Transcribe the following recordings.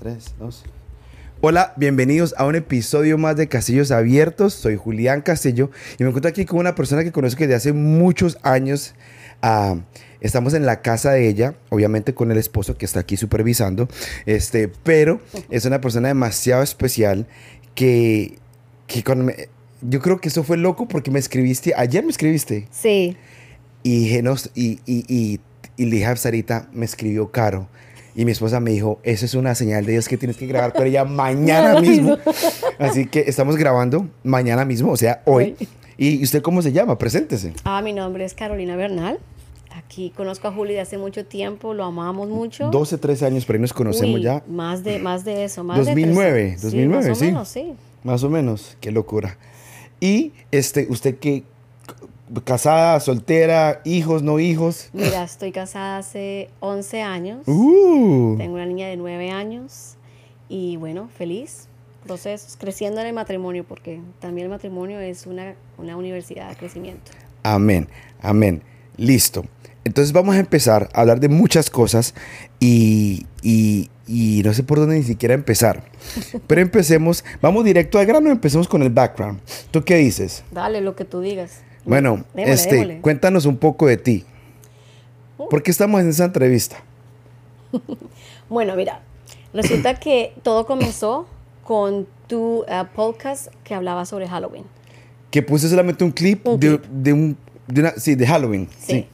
Tres, dos. Hola, bienvenidos a un episodio más de Castillos Abiertos. Soy Julián Castillo y me encuentro aquí con una persona que conozco desde hace muchos años. Ah, estamos en la casa de ella, obviamente con el esposo que está aquí supervisando, este, pero es una persona demasiado especial que, que me- yo creo que eso fue loco porque me escribiste, ayer me escribiste Sí. y y, y, y, y le dije a Sarita, me escribió Caro. Y mi esposa me dijo, eso es una señal de Dios que tienes que grabar con ella mañana mismo. Así que estamos grabando mañana mismo, o sea, hoy. ¿Y usted cómo se llama? Preséntese. Ah, mi nombre es Carolina Bernal. Aquí conozco a Juli de hace mucho tiempo, lo amamos mucho. 12, 13 años, por ahí nos conocemos Uy, ya. Más de, más de eso, más de 2009, trece. 2009, sí. Más sí. o menos, sí. Más o menos, qué locura. Y este, usted que casada, soltera, hijos, no hijos. Mira, estoy casada hace 11 años. Uh, Tengo una niña de 9 años. Y bueno, feliz. Procesos, creciendo en el matrimonio, porque también el matrimonio es una, una universidad de crecimiento. Amén, amén. Listo. Entonces vamos a empezar a hablar de muchas cosas y, y- y no sé por dónde ni siquiera empezar. Pero empecemos, vamos directo al grano, empecemos con el background. ¿Tú qué dices? Dale lo que tú digas. Bueno, este, cuéntanos un poco de ti. ¿Por qué estamos en esa entrevista? Bueno, mira, resulta que todo comenzó con tu eh, podcast que hablaba sobre Halloween. Que puse solamente un clip, Un de, clip. de un, de una, sí, de Halloween. Sí.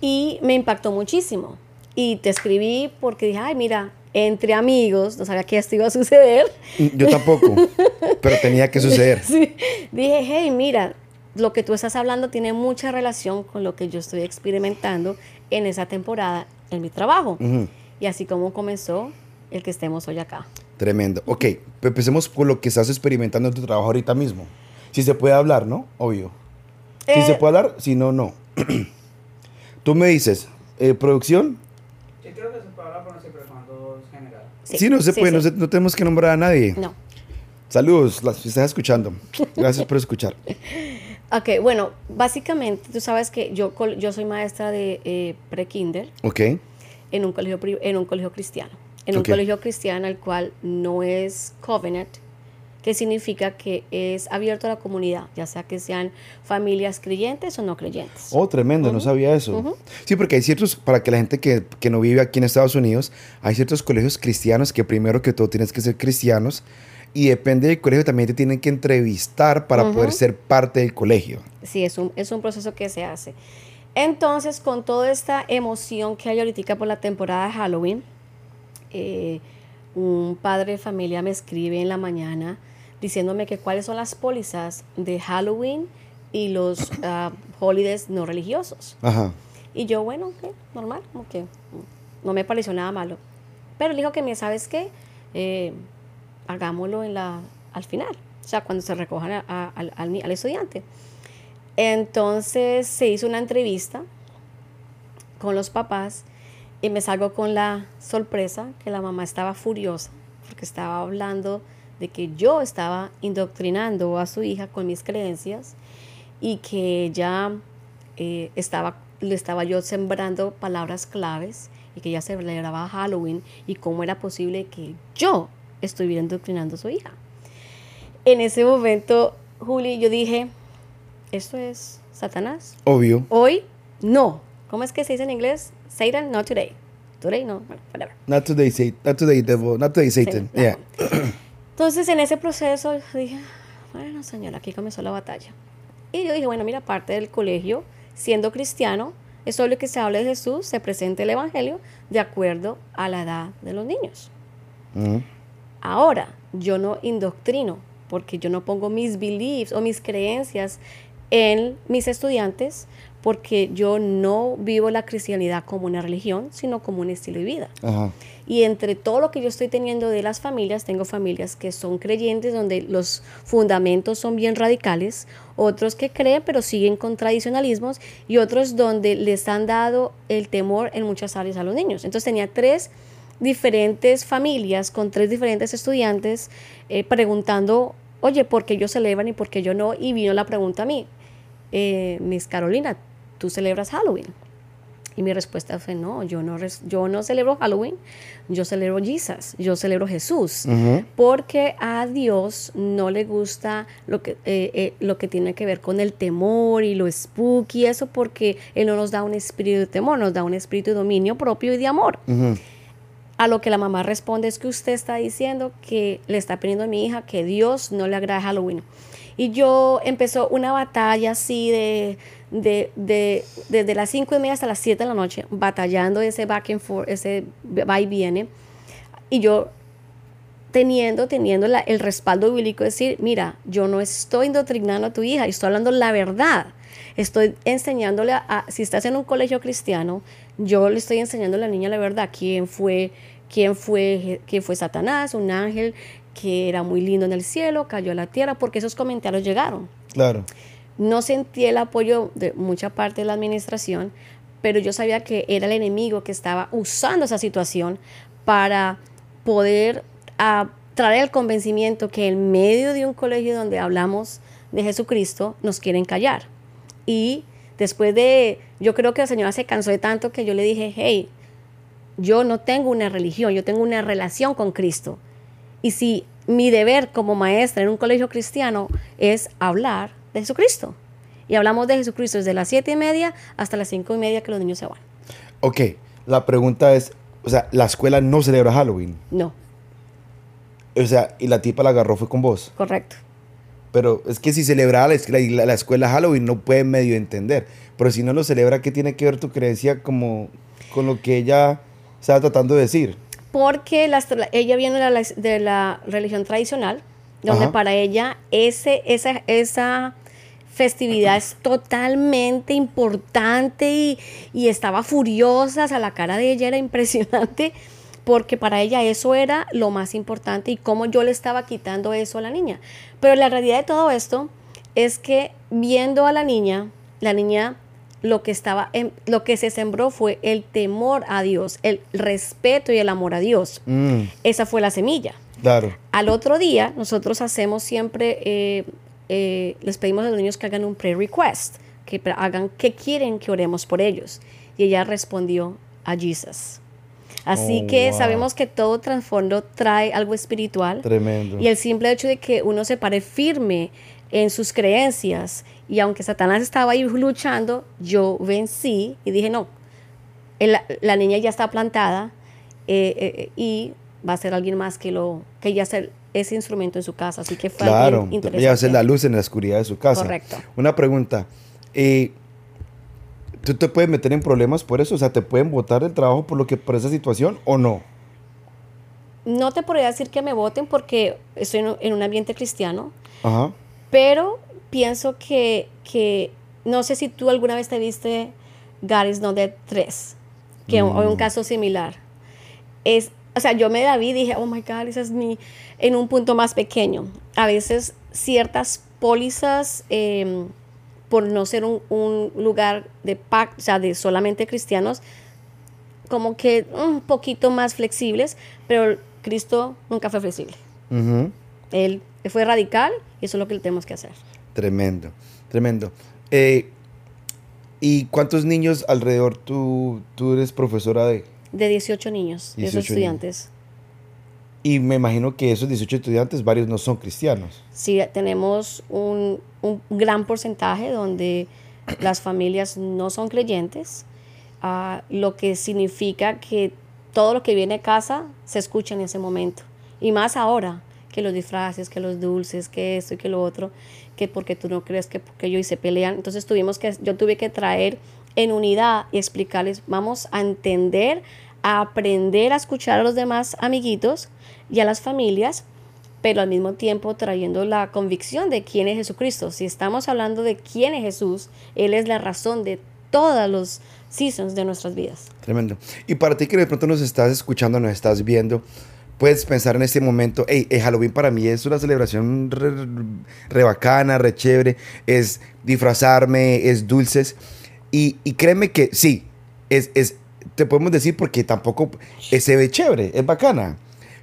Y me impactó muchísimo. Y te escribí porque dije, ay, mira, entre amigos, no sabía que esto iba a suceder. Sí. Yo tampoco, pero tenía que suceder. Sí. Dije, hey, mira, lo que tú estás hablando tiene mucha relación con lo que yo estoy experimentando en esa temporada en mi trabajo. Ujú. Y así como comenzó el que estemos hoy acá. Tremendo. Ok, empecemos por lo que estás experimentando en tu trabajo ahorita mismo. Si se puede hablar, ¿no? Obvio. Si Eh, se puede hablar, si no, no. Tú me dices, eh, producción. Sí, creo que se puede hablar, pero no siempre cuando es general. Sí, no se sí, puede, sí. No, se- no tenemos que nombrar a nadie. No. Saludos, las estás escuchando. Gracias por escuchar. Ok, bueno, básicamente tú sabes que yo, yo soy maestra de eh, pre-kinder Ok, en un colegio, en un colegio cristiano. En Ok. un colegio cristiano el cual no es covenant, que significa que es abierto a la comunidad, ya sea que sean familias creyentes o no creyentes. Oh, tremendo, no sabía eso. Sí, porque hay ciertos, para que la gente que, que no vive aquí en Estados Unidos, hay ciertos colegios cristianos que primero que todo tienes que ser cristianos y depende del colegio también te tienen que entrevistar para poder ser parte del colegio. Sí, es un, es un proceso que se hace. Entonces, con toda esta emoción que hay ahorita por la temporada de Halloween, eh, un padre de familia me escribe en la mañana diciéndome que cuáles son las pólizas de Halloween y los ah, holidays no religiosos. Ajá. Y yo, bueno, ok, normal, como que no me pareció nada malo. Pero él dijo que, me ¿sabes qué? Eh, hagámoslo en la, al final, o sea, cuando se recojan a- al, al estudiante. Entonces se hizo una entrevista con los papás y me salgo con la sorpresa que la mamá estaba furiosa porque estaba hablando de que yo estaba indoctrinando a su hija con mis creencias y que ella eh, estaba, le estaba yo sembrando palabras claves y que ella celebraba Halloween y cómo era posible que yo estuviera indoctrinando a su hija. En ese momento, Juli, yo dije, esto es Satanás. Obvio. Hoy, no. ¿Cómo es que se dice en inglés? Satan, not today. Today, no, whatever. Not today, Satan. Not today, devil. Not today, Satan. Sí, Yeah. Entonces, en ese proceso, dije, bueno, señora, aquí comenzó la batalla. Y yo dije, bueno, mira, parte del colegio, siendo cristiano, es obvio que se hable de Jesús, se presente el Evangelio de acuerdo a la edad de los niños. Ujú. Ahora, yo no indoctrino, porque yo no pongo mis beliefs o mis creencias en mis estudiantes, porque yo no vivo la cristianidad como una religión, sino como un estilo de vida. Ajá. Y entre todo lo que yo estoy teniendo de las familias, tengo familias que son creyentes, donde los fundamentos son bien radicales, otros que creen pero siguen con tradicionalismos y otros donde les han dado el temor en muchas áreas a los niños. Entonces tenía tres diferentes familias con tres diferentes estudiantes eh, preguntando, oye, ¿por qué ellos celebran y por qué yo no? Y vino la pregunta a mí, eh, Miss Carolina, ¿tú celebras Halloween? Y mi respuesta fue, no, yo no, yo no celebro Halloween, yo celebro Jesus, yo celebro Jesús, Ujú. porque a Dios no le gusta lo que, eh, eh, lo que tiene que ver con el temor y lo spooky, eso porque Él no nos da un espíritu de temor, nos da un espíritu de dominio propio y de amor. Ujú. A lo que la mamá responde es que usted está diciendo que le está pidiendo a mi hija que Dios no le agrada Halloween. Y yo empezó una batalla así de, de, de- desde las cinco y media hasta las 7 de la noche, batallando ese back and forth, ese va y viene. Y yo teniendo, teniendo el respaldo bíblico, decir, mira, yo no estoy indoctrinando a tu hija, estoy hablando la verdad. Estoy enseñándole a, a- si estás en un colegio cristiano, yo le estoy enseñando a la niña la verdad, quién fue, quién fue, quién fue Satanás, un ángel que era muy lindo en el cielo, cayó a la tierra, porque esos comentarios llegaron. Claro. No sentí el apoyo de mucha parte de la administración, pero yo sabía que era el enemigo que estaba usando esa situación para poder traer el convencimiento que en medio de un colegio donde hablamos de Jesucristo nos quieren callar. Y después de, yo creo que la señora se cansó de tanto que yo le dije, hey, yo no tengo una religión, yo tengo una relación con Cristo. Y si mi deber como maestra en un colegio cristiano es hablar de Jesucristo. Y hablamos de Jesucristo desde las siete y media hasta las cinco y media que los niños se van. Ok, la pregunta es, o sea, la escuela no celebra Halloween. No, O sea, y la tipa la agarró fue con vos. correcto. Pero es que si celebraba la escuela, la, la escuela Halloween no puede medio entender. Pero si no lo celebra, ¿qué tiene que ver tu creencia como con lo que ella estaba tratando de decir? Porque las ella viene de la, de la religión tradicional, donde Ajá. para ella ese, esa, esa festividad es totalmente importante y, y estaba furiosa, o sea, la cara de ella era impresionante, porque para ella eso era lo más importante y cómo yo le estaba quitando eso a la niña. Pero la realidad de todo esto es que viendo a la niña, la niña lo que estaba en- lo que se sembró fue el temor a Dios, el respeto y el amor a Dios. Mm, Esa fue la semilla. claro. Al otro día, nosotros hacemos siempre, eh, eh, les pedimos a los niños que hagan un prayer request, que hagan que quieren que oremos por ellos. Y ella respondió a Jesus. Así Oh, que wow. sabemos que todo trasfondo trae algo espiritual. Tremendo. Y el simple hecho de que uno se pare firme en sus creencias y aunque Satanás estaba ahí luchando, yo vencí y dije, no, la niña ya está plantada eh, eh, y va a ser alguien más que lo que ya sea ese instrumento en su casa. Así que fue Claro, interesante. ella hace la luz en la oscuridad de su casa. Correcto. Una pregunta. eh, ¿Tú te puedes meter en problemas por eso? O sea, ¿te pueden votar del trabajo por lo que por esa situación o no? No te podría decir que me voten porque estoy en un ambiente cristiano, Ajá. pero pienso que, que no sé si tú alguna vez te viste God is Not Dead 3, que o un Mm. caso similar. Es, o sea, yo me la vi y dije, oh my God, esa es mi, en un punto más pequeño. A veces ciertas pólizas, em, por no ser un, un lugar de pacto, o sea, de solamente cristianos, como que un poquito más flexibles, pero Cristo nunca fue flexible. Él fue radical y eso es lo que tenemos que hacer. Tremendo, tremendo. Eh, ¿Y cuántos niños alrededor tú, tú eres profesora de? De 18 niños, 18 18 estudiantes. Y me imagino que esos 18 estudiantes, varios no son cristianos. Sí, tenemos un, un gran porcentaje donde las familias no son creyentes, ah, lo que significa que todo lo que viene a casa se escucha en ese momento. Y más ahora, que los disfraces, que los dulces, que esto y que lo otro, que porque tú no crees que porque yo y se pelean. Entonces tuvimos que, yo tuve que traer en unidad y explicarles, vamos a entender, a aprender a escuchar a los demás amiguitos y a las familias pero al mismo tiempo trayendo la convicción de quién es Jesucristo. Si estamos hablando de quién es Jesús, Él es la razón de todos los seasons de nuestras vidas. Tremendo. Y para ti que de pronto nos estás escuchando, nos estás viendo, puedes pensar en este momento, hey, el Halloween para mí es una celebración re, re bacana, re chévere, es disfrazarme, es dulces. Y, y créeme que sí, es, es, te podemos decir porque tampoco se ve chévere, es bacana.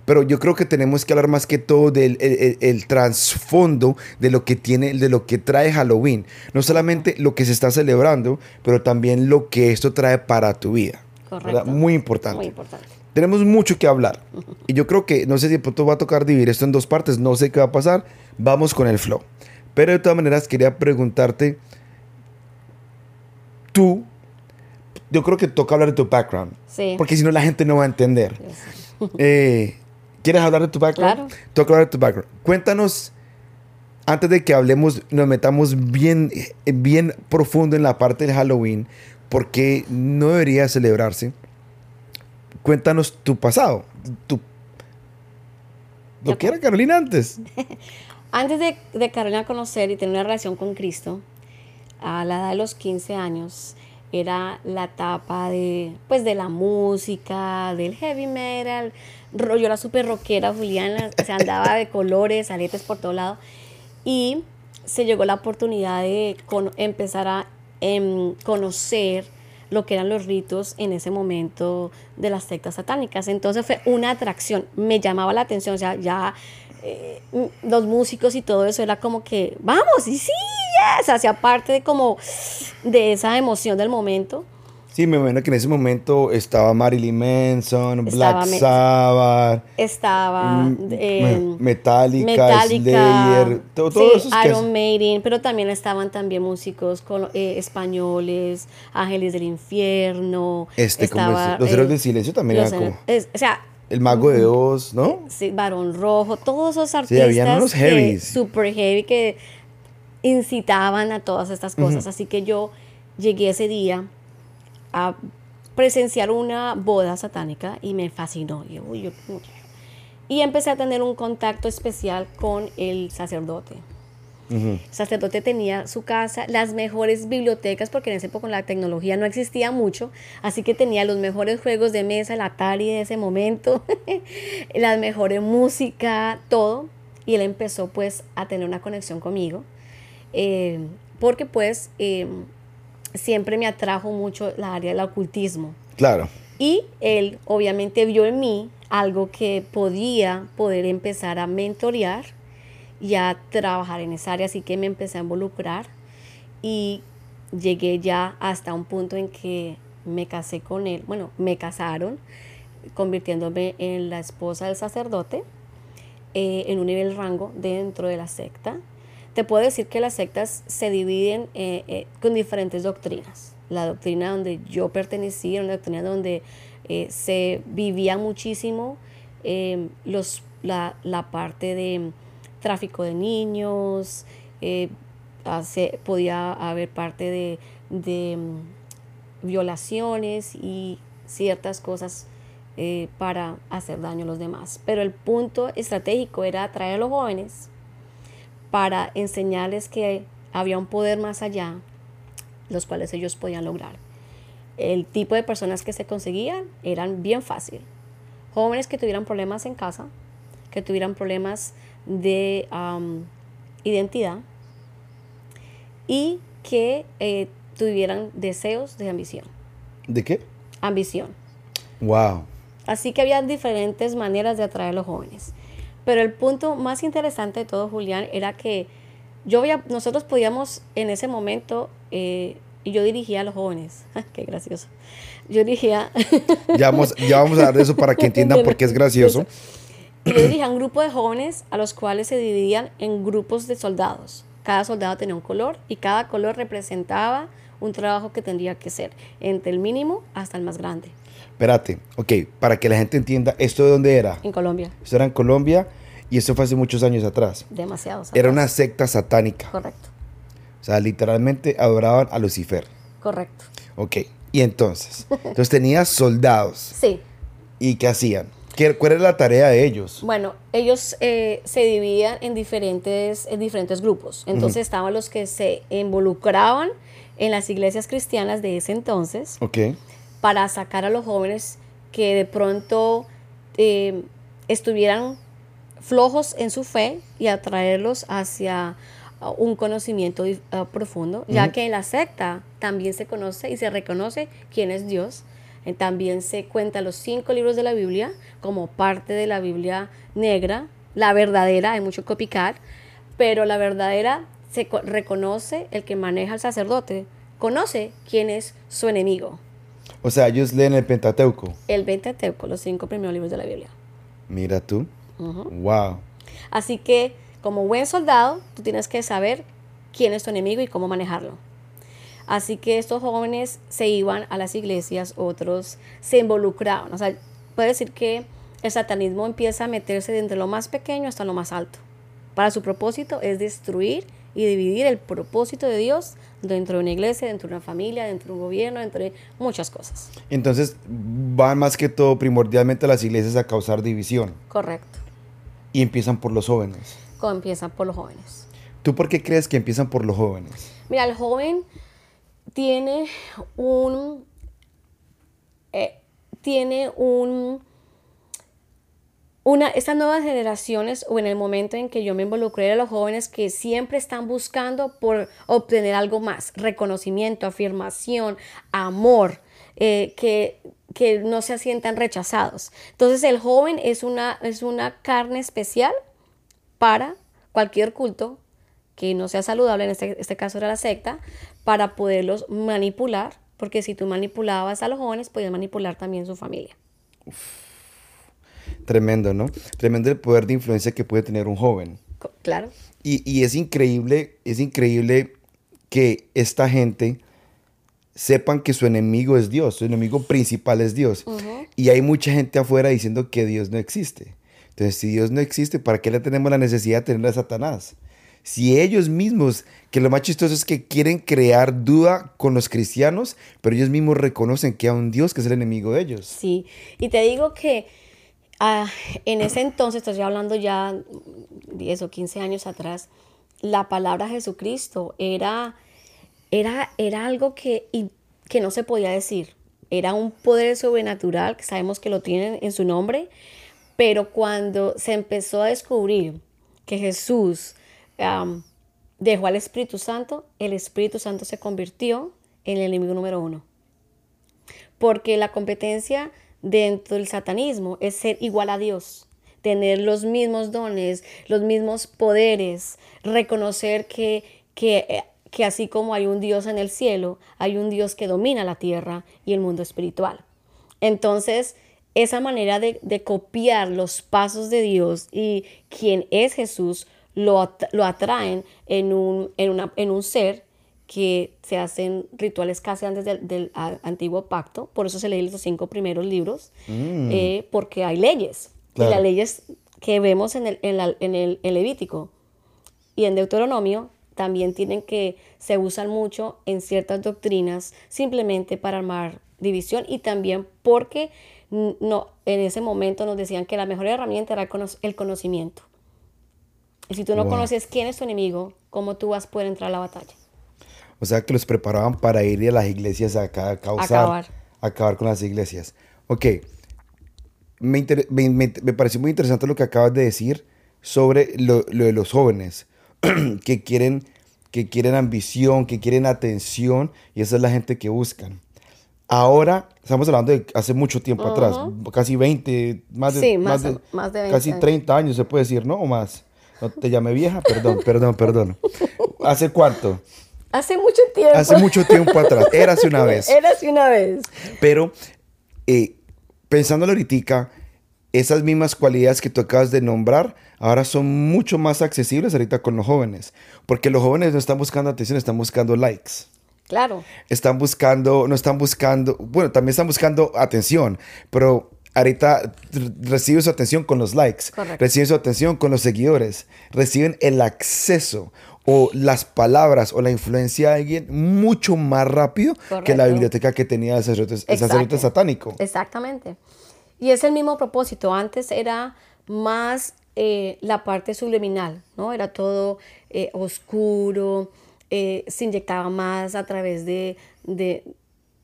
pero yo creo que tenemos que hablar más que todo del el, el- el trasfondo de lo que tiene, de lo que trae Halloween. No solamente lo que se está celebrando, pero también lo que esto trae para tu vida. Correcto. ¿verdad? Muy importante. Muy importante. Tenemos mucho que hablar. Y yo creo que, no sé si de pronto va a tocar dividir esto en dos partes, no sé qué va a pasar. Vamos con el flow. Pero de todas maneras quería preguntarte, tú, yo creo que toca hablar de tu background. Sí. Porque si no la gente no va a entender. Eh, ¿Quieres hablar de tu background? Claro. Toca hablar de tu background. Cuéntanos, antes de que hablemos, nos metamos bien, eh, bien profundo en la parte del Halloween, ¿por qué no debería celebrarse? Cuéntanos tu pasado, tu... Lo que era Carolina antes. Antes de, de Carolina conocer y tener una relación con Cristo, a la edad de los 15 años, era la etapa de, pues, de la música, del heavy metal. Yo era súper rockera, Juliana, se andaba de colores, aletes por todo lado. Y se llegó la oportunidad de empezar a em, conocer lo que eran los ritos en ese momento de las sectas satánicas. Entonces fue una atracción, me llamaba la atención, o sea, ya eh, los músicos y todo eso era como que, vamos, y sí, yes, hacía parte de como de esa emoción del momento. Sí, me imagino que en ese momento estaba Marilyn Manson, Estaba Black Sabbath, Estaba mm, eh, me- Metallica, Metallica, Slayer, todo, todo sí, que Iron Maiden, pero también estaban también músicos colo- eh, españoles, Ángeles del Infierno. Este, estaba, es- los eh, héroes del silencio también eran como es- o sea, el mago de Oz, ¿no? sí, Barón Rojo, todos esos Sí, artistas habían unos que- heavies. super heavy que incitaban a todas estas cosas. Así que yo llegué ese día a presenciar una boda satánica y me fascinó. Y, yo, uy, yo- y empecé a tener un contacto especial con el sacerdote. El sacerdote tenía su casa, las mejores bibliotecas, porque en ese época la tecnología no existía mucho, así que tenía los mejores juegos de mesa, el Atari de ese momento, la mejor música, todo. Y él empezó pues a tener una conexión conmigo, eh, porque pues eh, siempre me atrajo mucho la área del ocultismo. Claro. Y él obviamente vio en mí algo que podía poder empezar a mentorear y a trabajar en esa área, así que me empecé a involucrar y llegué ya hasta un punto en que me casé con él, bueno, me casaron, convirtiéndome en la esposa del sacerdote eh, en un nivel rango dentro de la secta. Te puedo decir que las sectas se dividen eh, eh, con diferentes doctrinas. La doctrina donde yo pertenecía, una doctrina donde eh, se vivía muchísimo eh, los, la, la parte de tráfico de niños, hace- podía haber parte de, de, mm, violaciones y ciertas cosas para hacer daño a los demás. Pero el punto estratégico era atraer a los jóvenes para enseñarles que había un poder más allá, los cuales ellos podían lograr. El tipo de personas que se conseguían eran bien fácil. Jóvenes que tuvieran problemas en casa, que tuvieran problemas de identidad y que eh, tuvieran deseos de ambición. ¿De qué? Ambición. Wow. Así que había diferentes maneras de atraer a los jóvenes. Pero el punto más interesante de todo, Julián, era que yo voy a- nosotros podíamos en ese momento, eh, y yo dirigía a los jóvenes. Qué gracioso. Yo dirigía, Ya vamos, ya vamos a de eso para que entiendan por qué es gracioso. yo dirigía un grupo de jóvenes a los cuales se dividían en grupos de soldados. Cada soldado tenía un color y cada color representaba un trabajo que tendría que ser, entre el mínimo hasta el más grande, Espérate, ok, para que la gente entienda, ¿esto de dónde era? en Colombia. Esto era en Colombia y esto fue hace muchos años atrás. Demasiados. Era una secta satánica. Correcto, O sea, literalmente adoraban a Lucifer. correcto. Ok, y entonces, entonces tenía soldados. Sí, ¿Y qué hacían? ¿Qué, ¿Cuál era la tarea de ellos? Bueno, ellos eh, se dividían en diferentes, en diferentes grupos. Entonces estaban los que se involucraban en las iglesias cristianas de ese entonces Ok, para sacar a los jóvenes que de pronto eh, estuvieran flojos en su fe y atraerlos hacia uh, un conocimiento uh, profundo, ya Ujú. que en la secta también se conoce y se reconoce quién es Dios, Eh, También se cuentan los cinco libros de la Biblia como parte de la Biblia negra, la verdadera, hay mucho copycat, pero la verdadera se co- reconoce el que maneja el sacerdote, conoce quién es su enemigo. O sea, ellos leen el Pentateuco. El Pentateuco, los cinco primeros libros de la Biblia. Mira tú. Wow. Así que, como buen soldado, tú tienes que saber quién es tu enemigo y cómo manejarlo. Así que estos jóvenes se iban a las iglesias, otros se involucraban. O sea, puede decir que el satanismo empieza a meterse desde lo más pequeño hasta lo más alto. Para su propósito es destruir y dividir el propósito de Dios dentro de una iglesia, dentro de una familia, dentro de un gobierno, dentro de muchas cosas. Entonces van más que todo primordialmente a las iglesias a causar división Correcto. Y empiezan por los jóvenes. Como empiezan por los jóvenes. ¿Tú por qué crees que empiezan por los jóvenes? Mira, el joven tiene un. eh, tiene un. Una, estas nuevas generaciones, o en el momento en que yo me involucré, a los jóvenes que siempre están buscando por obtener algo más: reconocimiento, afirmación, amor, eh, que, que no se sientan rechazados. Entonces, el joven es una, es una carne especial para cualquier culto que no sea saludable, en este, este caso era la secta, para poderlos manipular, porque si tú manipulabas a los jóvenes, podías manipular también su familia. Tremendo, ¿no? Tremendo el poder de influencia que puede tener un joven. Claro, Y, y es increíble, es increíble que esta gente sepan que su enemigo es Dios, su enemigo principal es Dios. Y hay mucha gente afuera diciendo que Dios no existe. Entonces, si Dios no existe, ¿para qué le tenemos la necesidad de tener a Satanás? Si ellos mismos, que lo más chistoso es que quieren crear duda con los cristianos, pero ellos mismos reconocen que hay un Dios que es el enemigo de ellos. sí. Y te digo que ah, en ese entonces, estoy hablando ya 10 o 15 años atrás, la palabra Jesucristo era, era, era algo que, y- que no se podía decir. Era un poder sobrenatural, que sabemos que lo tienen en su nombre, pero cuando se empezó a descubrir que Jesús dejó al Espíritu Santo, el Espíritu Santo se convirtió en el enemigo número uno. Porque la competencia dentro del satanismo es ser igual a Dios, tener los mismos dones, los mismos poderes, reconocer que, que, eh, que así como hay un Dios en el cielo, hay un Dios que domina la tierra y el mundo espiritual. Entonces, esa manera de, de copiar los pasos de Dios y quién es Jesús, lo, lo atraen en un, en, una- en un ser que se hacen rituales casi antes del, antiguo pacto, por eso se leen los cinco primeros libros, eh, porque hay leyes, Claro. y las leyes que vemos en el, en la- en el- en Levítico y en Deuteronomio también tienen que, se usan mucho en ciertas doctrinas simplemente para armar división y también porque no, en ese momento nos decían que la mejor herramienta era el cono- el conocimiento. Y si tú no Wow. conoces quién es tu enemigo, ¿cómo tú vas a poder entrar a la batalla? O sea, que los preparaban para ir a las iglesias a, ca- a causar, Acabar. acabar con las iglesias. Ok, me, me, me- me pareció muy interesante lo que acabas de decir sobre lo, lo de los jóvenes que quieren, que quieren ambición, que quieren atención y esa es la gente que buscan. Ahora, estamos hablando de hace mucho tiempo atrás, casi 20, más de, Sí, más más- de, más de 20 casi años. 30 años se puede decir, ¿no? O más. No te llamé vieja, perdón, perdón, perdón. ¿Hace cuánto? Hace mucho tiempo. Hace mucho tiempo atrás. Era hace una vez. Era hace una vez. Pero eh, pensándolo ahorita, esas mismas cualidades que tú acabas de nombrar ahora son mucho más accesibles ahorita con los jóvenes. Porque los jóvenes no están buscando atención, están buscando likes. Claro. Están buscando, no están buscando, bueno, también están buscando atención, pero ahorita reciben su atención con los likes, Correcto. reciben su atención con los seguidores, reciben el acceso o las palabras o la influencia de alguien mucho más rápido que la biblioteca que tenía el sacerdote, el Exacto. sacerdote satánico. Exactamente. Y es el mismo propósito. Antes era más eh, la parte subliminal, ¿no? Era todo eh, oscuro, eh, se inyectaba más a través de, de,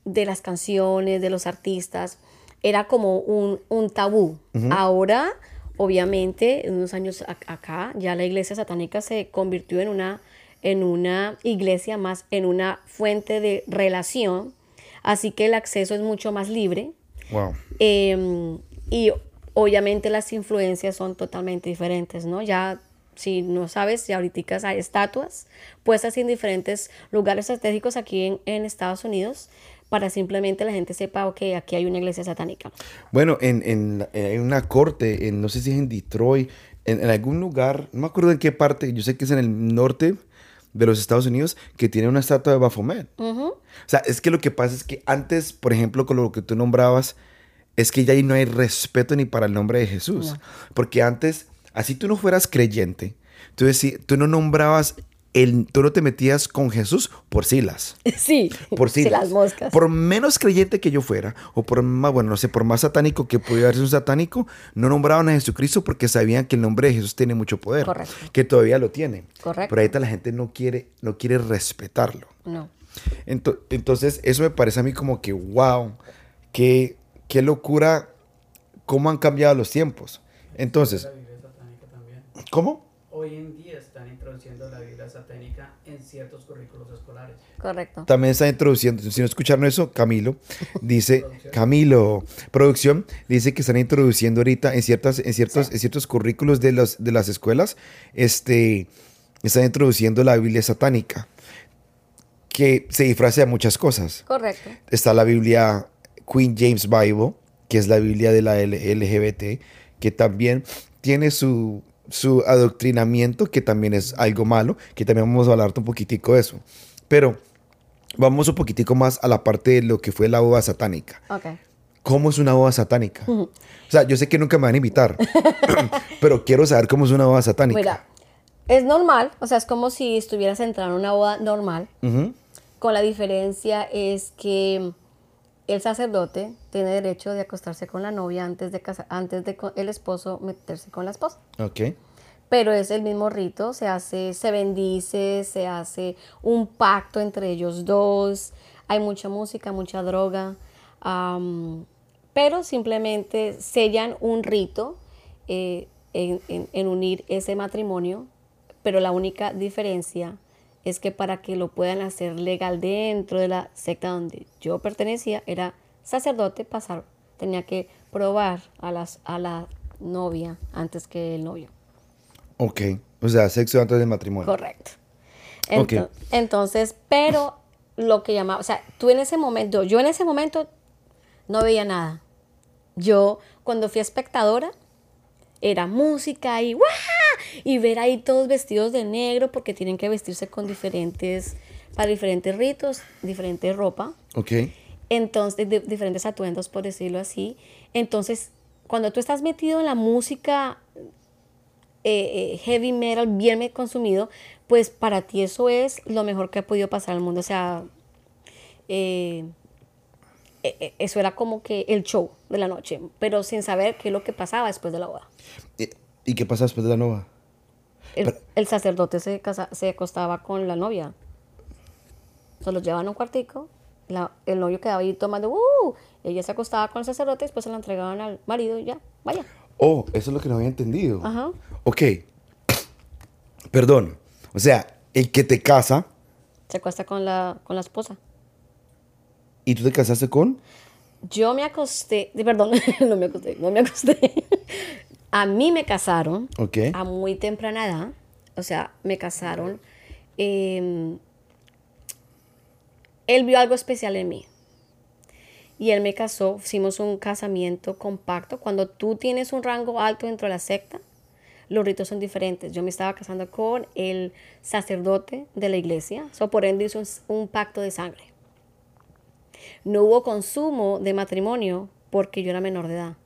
de las canciones, de los artistas. Era como un, un tabú. Ahora, obviamente, en unos años ac- acá, ya la iglesia satánica se convirtió en una, en una iglesia más, en una fuente de relación Así que el acceso es mucho más libre. Wow. Eh, y obviamente las influencias son totalmente diferentes, ¿no? Ya, si no sabes, ya ahorita hay estatuas puestas en diferentes lugares estratégicos aquí en, en Estados Unidos para simplemente la gente sepa, ok, aquí hay una iglesia satánica. Bueno, en, en, en una corte, no sé si es en Detroit, en algún lugar, no me acuerdo en qué parte, yo sé que es en el norte de los Estados Unidos, que tiene una estatua de Baphomet. O sea, es que lo que pasa es que antes, por ejemplo, con lo que tú nombrabas, es que ya ahí no hay respeto ni para el nombre de Jesús. No. Porque antes, así tú no fueras creyente, tú, decí- tú no nombrabas, el, tú no te metías con Jesús por Silas. Sí, Por sí, Silas. las moscas. Por menos creyente que yo fuera, o por más, bueno, no sé, por más satánico que pudiera ser un satánico, no nombraban a Jesucristo porque sabían que el nombre de Jesús tiene mucho poder. Correcto. Que todavía lo tiene. Correcto. Pero ahorita la gente no quiere, no quiere respetarlo. No. Ento- Entonces, eso me parece a mí como que, wow, qué, qué locura, cómo han cambiado los tiempos. Entonces, La Biblia satánica también. ¿cómo? Hoy en día introduciendo la Biblia satánica en ciertos currículos escolares. Correcto. También está introduciendo, si no escucharon eso, Camilo dice, Camilo, producción, dice que están introduciendo ahorita en, ciertas, en, ciertos, en ciertos currículos de, los, de las escuelas, este, están introduciendo la Biblia satánica, que se disfraza de muchas cosas. Correcto. está la Biblia Queen James Bible, que es la Biblia de la L- LGBT, que también tiene su, su adoctrinamiento, que también es algo malo, que también vamos a hablar un poquitico de eso. Pero vamos un poquitico más a la parte de lo que fue la boda satánica. Ok. ¿Cómo es una boda satánica? O sea, yo sé que nunca me van a invitar, pero quiero saber cómo es una boda satánica. Mira, es normal, o sea, es como si estuvieras entrando en una boda normal, con la diferencia es que el sacerdote tiene derecho de acostarse con la novia antes de casa- antes de el esposo meterse con la esposa. Ok. Pero es el mismo rito, se hace, se bendice, se hace un pacto entre ellos dos, hay mucha música, mucha droga, pero simplemente sellan un rito eh, en, en- en unir ese matrimonio, pero la única diferencia es que para que lo puedan hacer legal dentro de la secta donde yo pertenecía, era sacerdote pasar, tenía que probar a, las, a la novia antes que el novio. Ok. O sea, sexo antes del matrimonio. Correcto. Ok. Ento- Entonces, pero lo que llamaba, o sea, tú en ese momento, yo en ese momento no veía nada. Yo, cuando fui espectadora, era música y ¡guau! Y ver ahí todos vestidos de negro porque tienen que vestirse con diferentes, para diferentes ritos, diferente ropa. Ok. Entonces, de- diferentes atuendos, por decirlo así. Entonces, cuando tú estás metido en la música eh, eh, heavy metal bien consumido, pues para ti eso es lo mejor que ha podido pasar al mundo. O sea, eh, eso era como que el show de la noche, pero sin saber qué es lo que pasaba después de la boda. ¿Y, y qué pasa después de la nova? El, Pero- el sacerdote se, casa- se acostaba con la novia. Se los llevaban a un cuartico. la- el novio quedaba ahí tomando, ¡uh! Ella se acostaba con el sacerdote, después se la entregaban al marido y ya, vaya. Oh, eso es lo que no había entendido. Ajá. Ok. Perdón. O sea, el que te casa Se acuesta con la, con la esposa. y tú te casaste con. Yo me acosté, perdón, no me acosté, no me acosté. A mí me casaron a muy temprana edad, o sea, me casaron. eh, él vio algo especial en mí. Y él me casó, hicimos un casamiento compacto. Cuando tú tienes un rango alto dentro de la secta, los ritos son diferentes. Yo me estaba casando con el sacerdote de la iglesia, so, por ende hizo un, un pacto de sangre. No hubo consumo de matrimonio porque yo era menor de edad.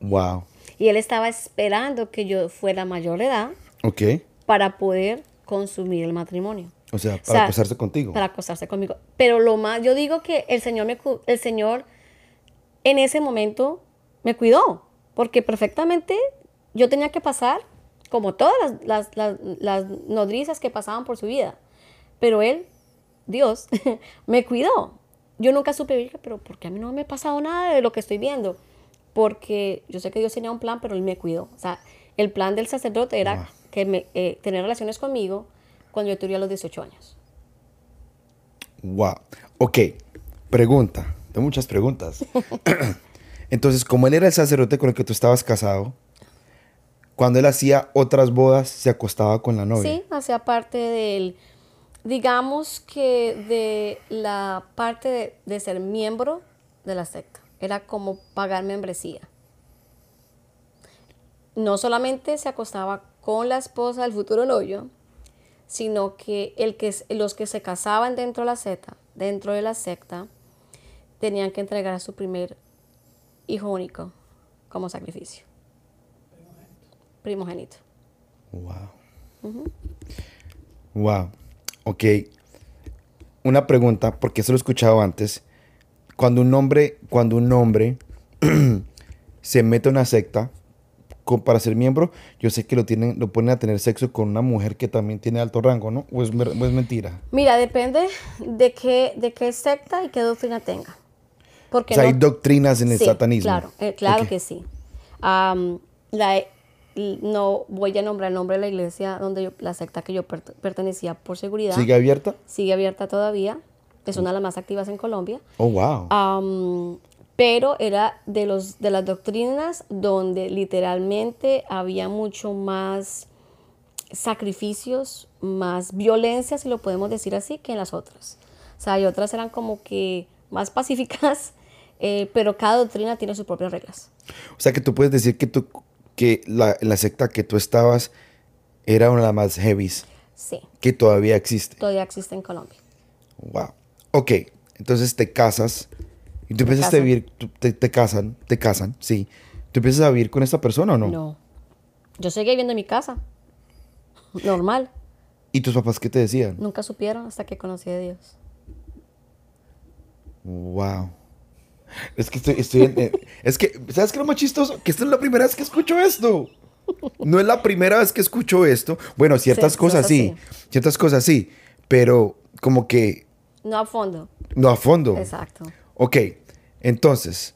Wow. Y él estaba esperando que yo fuera mayor de edad Ok. para poder consumir el matrimonio. O sea, para sea, casarse contigo. Para acostarse conmigo. Pero lo más, yo digo que el Señor, me, el Señor en ese momento me cuidó, porque perfectamente yo tenía que pasar como todas las, las, las, las nodrizas que pasaban por su vida. Pero Él, Dios, me cuidó. Yo nunca supe, "Oye, pero ¿por qué a mí no me ha pasado nada de lo que estoy viendo? Porque yo sé que Dios tenía un plan, pero Él me cuidó. O sea, el plan del sacerdote era que me, eh, tener relaciones conmigo cuando yo tuviera los 18 años. Wow. Ok, pregunta. Tengo muchas preguntas. Entonces, como él era el sacerdote con el que tú estabas casado, cuando él hacía otras bodas, se acostaba con la novia. Sí, hacía parte del, digamos que de la parte de, de ser miembro de la secta. Era como pagar membresía. No solamente se acostaba con la esposa del futuro novio, sino que, el que los que se casaban dentro de la secta, dentro de la secta, tenían que entregar a su primer hijo único como sacrificio. Primogénito. Wow. Wow. Ok. Una pregunta, porque eso lo he escuchado antes. Cuando un hombre, cuando un hombre se mete a una secta con- para ser miembro, yo sé que lo tienen, lo ponen a tener sexo con una mujer que también tiene alto rango, ¿no? ¿O es, mer- o es mentira? Mira, depende de qué, de qué secta y qué doctrina tenga. Porque O sea, hay no- doctrinas en el Sí, satanismo. Claro, eh, claro que sí. Am, la, no voy a nombrar el nombre de la iglesia donde yo, la secta que yo pert- pertenecía por seguridad. ¿Sigue abierta? Sigue abierta todavía. Es una de las más activas en Colombia. Oh, wow. Pero era de, los, de las doctrinas donde literalmente había mucho más sacrificios, más violencia, si lo podemos decir así, que en las otras. O sea, y otras eran como que más pacíficas, eh, pero cada doctrina tiene sus propias reglas. O sea, que tú puedes decir que, tú, que la, la secta que tú estabas era una de las más heavies Sí, que todavía existe. todavía existe en Colombia. Wow. Ok, entonces te casas y tú empiezas a vivir, te, te casan, te casan, sí. ¿Tú empiezas a vivir con esta persona o no? No. Yo seguía viviendo en mi casa. Normal. ¿Y tus papás qué te decían? Nunca supieron hasta que conocí a Dios. Wow. Es que estoy, estoy en- eh, es que, ¿sabes qué es lo más chistoso? Que esta es la primera vez que escucho esto. No es la primera vez que escucho esto. Bueno, ciertas Sí, cosas sí, ciertas cosas sí, pero como que No a fondo. no a fondo. Exacto. Ok, entonces,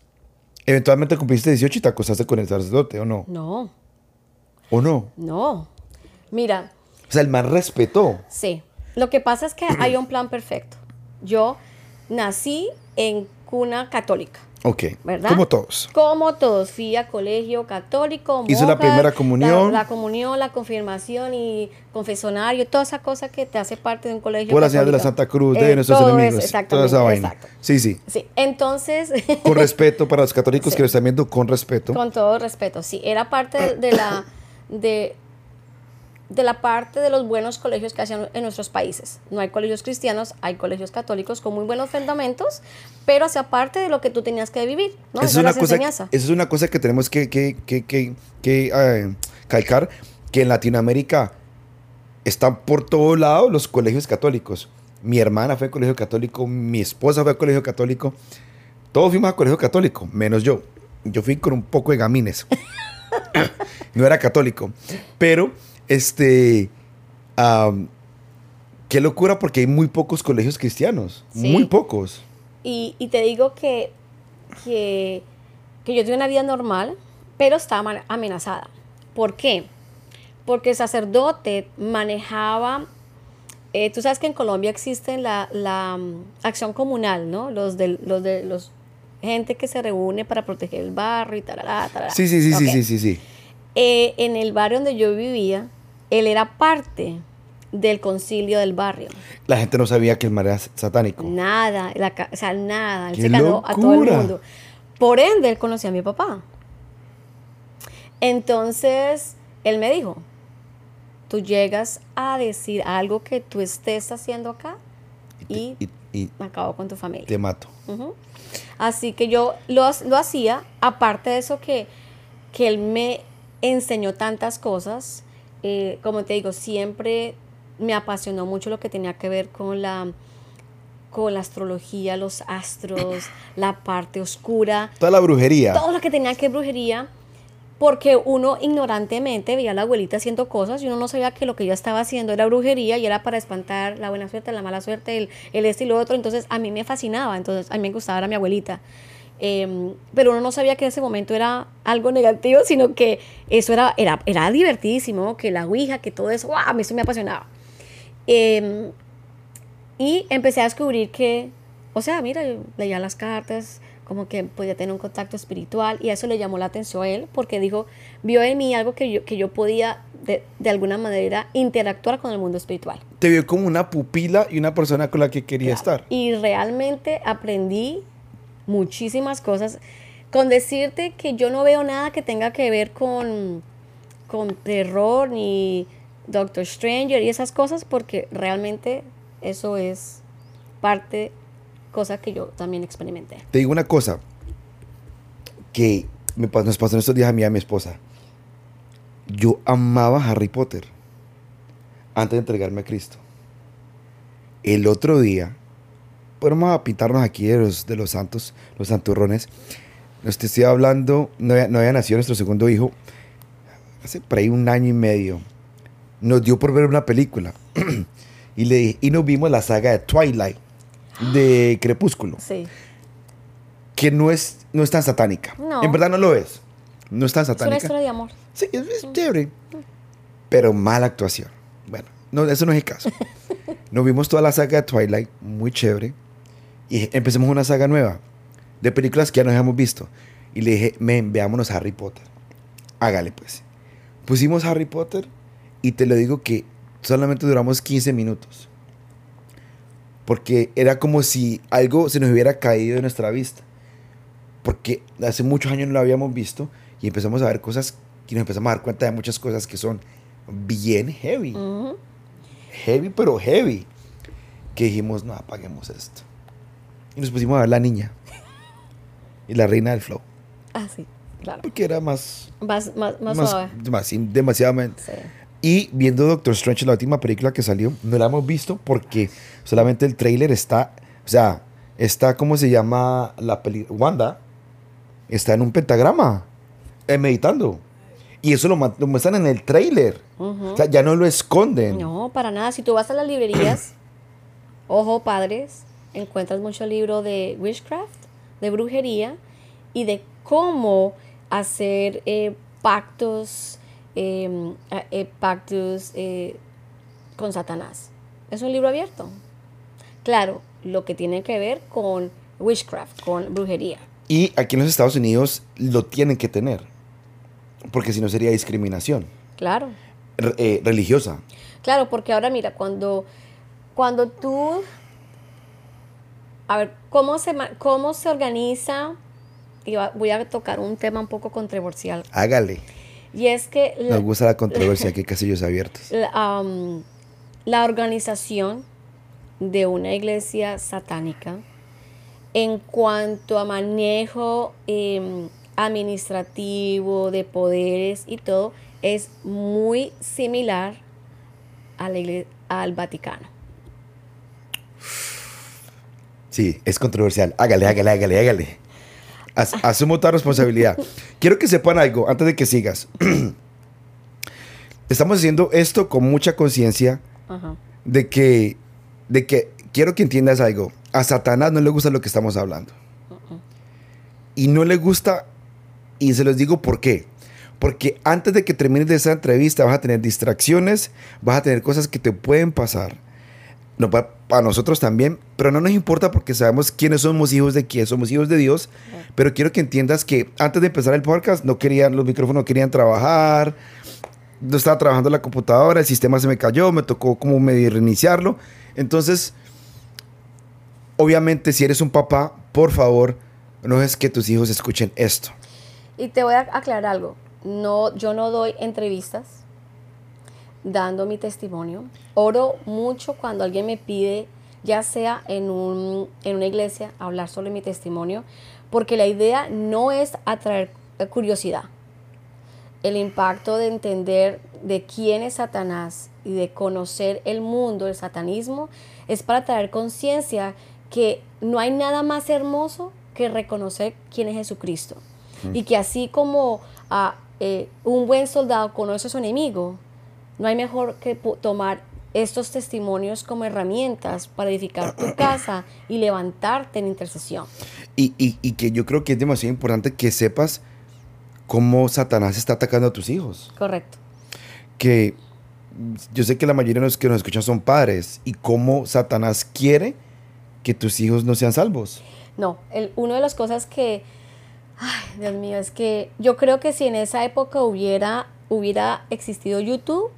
eventualmente cumpliste 18 y te acostaste con el sacerdote, ¿o no? No, ¿O no? no. Mira, O sea, el man respetó. sí. Lo que pasa es que hay un plan perfecto. Yo nací en cuna católica, Ok, ¿verdad? como todos. Como todos. Fui a colegio católico. Hizo la monjas, primera comunión. La, la comunión, la confirmación y confesionario, toda esa cosa que te hace parte de un colegio Por la señal de la. Santa Cruz, de Eh, nuestros todo eso, enemigos. toda esa vaina. exacto. Sí, sí. Sí, entonces, Con respeto para los católicos Sí. que lo están viendo, con respeto. con todo respeto, sí, era parte de, de la de, de la parte de los buenos colegios que hacían en nuestros países. No hay colegios cristianos, hay colegios católicos con muy buenos fundamentos, pero hacía parte de lo que tú tenías que vivir, ¿no? Esa es, una cosa, esa es una cosa que tenemos que, que, que, que, eh, calcar, que en Latinoamérica están por todo lado los colegios católicos. Mi hermana fue a colegio católico, mi esposa fue a colegio católico, todos fuimos a colegio católico, menos yo. Yo fui con un poco de gamines. no era católico. Pero, este, qué locura porque hay muy pocos colegios cristianos. Sí. Muy pocos. Y, y te digo que, que, que yo tuve una vida normal, pero estaba amenazada. ¿Por qué? Porque el sacerdote manejaba, eh, tú sabes que en Colombia existe la, la, mm, acción comunal, ¿no? Los de los de los gente que se reúne para proteger el barrio y tarará. Sí, sí, sí, sí, Ok. sí, sí, sí. Eh, en el barrio donde yo vivía, él era parte del concilio del barrio. La gente no sabía que el mar era satánico. Nada, la o sea, nada. Él ¡Qué se ganó a todo el mundo. Por ende, él conocía a mi papá. Entonces, él me dijo, tú llegas a decir algo que tú estés haciendo acá y, Y, y me acabo con tu familia. te mato. Así que yo lo, lo hacía, aparte de eso que, que él me enseñó tantas cosas, eh, como te digo, siempre me apasionó mucho lo que tenía que ver con la, con la astrología, los astros, la parte oscura, Toda la brujería. todo lo que tenía que ver brujería, porque uno ignorantemente veía a la abuelita haciendo cosas y uno no sabía que lo que ella estaba haciendo era brujería y era para espantar la buena suerte, la mala suerte, el, el este y lo otro. Entonces a mí me fascinaba, entonces a mí me gustaba era mi abuelita. Em, pero uno no sabía que en ese momento era algo negativo, sino que eso era, era, era divertidísimo, que la ouija, que todo eso, ¡guau! a mí eso me apasionaba. Em, y empecé a descubrir que O sea, mira, yo leía las cartas, como que podía tener un contacto espiritual y eso le llamó la atención a él porque dijo, vio en mí algo que yo, que yo podía de, de alguna manera interactuar con el mundo espiritual. Te vio como una pupila y una persona con la que quería Claro. estar. Y realmente aprendí muchísimas cosas. Con decirte que yo no veo nada que tenga que ver con, con terror ni Doctor Stranger y esas cosas, porque realmente eso es parte, cosa que yo también experimenté. Te digo una cosa que me nos pasó en estos días a mí y a mi esposa. Yo amaba Harry Potter antes de entregarme a Cristo. El otro día, vamos a pitarnos aquí de los, de los santos, los santurrones. Nos te estoy hablando, no había, no había nacido nuestro segundo hijo hace por ahí un año y medio. Nos dio por ver una película y, le, dije- y nos vimos la saga de Twilight, de Crepúsculo Sí. que no es, no es tan satánica. No. En verdad no lo es. No es tan Es una satánica. historia de amor. Sí, es, es chévere. Pero mala actuación. Bueno, no, eso no es el caso. Nos vimos toda la saga de Twilight, muy chévere. Y empecemos una saga nueva de películas que ya nos hemos visto. Y le dije, men, veámonos Harry Potter. Hágale pues. Pusimos Harry Potter y te lo digo que solamente duramos 15 minutos. Porque era como si algo se nos hubiera caído de nuestra vista. Porque hace muchos años no lo habíamos visto y empezamos a ver cosas y nos empezamos a dar cuenta de muchas cosas que son bien heavy. Heavy, pero heavy. Que dijimos, no, apaguemos esto. Y nos pusimos a ver La Niña. Y La Reina del Flow. Ah, sí, claro. Porque era más... Más, más, más, más, suave. más- demasiadamente. Sí. Y viendo Doctor Strange, la última película que salió, no la hemos visto porque solamente el trailer está, o sea, está, ¿cómo se llama la película? Wanda está en un pentagrama, eh, meditando. Y eso lo, lo muestran en el trailer. O sea, ya no lo esconden. No, para nada. Si tú vas a las librerías, ojo padres, encuentras mucho libro de witchcraft, de brujería y de cómo hacer eh, pactos, eh, a- eh, pactos eh, con Satanás. Es un libro abierto. Claro, lo que tiene que ver con witchcraft, con brujería. Y aquí en los Estados Unidos lo tienen que tener. Porque si no sería discriminación Claro. re- religiosa. Claro, porque ahora mira, cuando, cuando tú, a ver, ¿cómo se, cómo se organiza? Y voy a tocar un tema un poco controversial. Hágale. Y es que la, Nos gusta la controversia, aquí casillos abiertos. la, um, la organización de una iglesia satánica en cuanto a manejo em, administrativo de poderes y todo es muy similar a la al Vaticano. Sí, es controversial. Hágale, hágale, hágale, hágale. As- asumo toda responsabilidad. Quiero que sepan algo antes de que sigas. Estamos haciendo esto con mucha conciencia de que, de que quiero que entiendas algo. A Satanás no le gusta lo que estamos hablando. Y no le gusta, y se los digo por qué. Porque antes de que termines de esa entrevista vas a tener distracciones, vas a tener cosas que te pueden pasar. No, pa- para nosotros también, pero no nos importa porque sabemos quiénes somos hijos de quién, somos hijos de Dios. Pero quiero que entiendas que antes de empezar el podcast no querían, los micrófonos no querían trabajar, no estaba trabajando la computadora, el sistema se me cayó, me tocó como medio reiniciarlo. Entonces, obviamente si eres un papá, por favor, no es que tus hijos escuchen esto. Y te voy a aclarar algo. No, yo no doy entrevistas dando mi testimonio. Oro mucho cuando alguien me pide, ya sea en, un, en una iglesia, hablar sobre mi testimonio, porque la idea no es atraer eh, curiosidad. El impacto de entender de quién es Satanás y de conocer el mundo, el satanismo, es para traer conciencia que no hay nada más hermoso que reconocer quién es Jesucristo. Y que así como ah, eh, un buen soldado conoce a su enemigo, no hay mejor que tomar estos testimonios como herramientas para edificar tu casa y levantarte en intercesión. Y, y- y que yo creo que es demasiado importante que sepas cómo Satanás está atacando a tus hijos. Correcto. Que yo sé que la mayoría de los que nos escuchan son padres y cómo Satanás quiere que tus hijos no sean salvos. No, el, una de las cosas que, ay, Dios mío, es que yo creo que si en esa época hubiera, hubiera existido YouTube,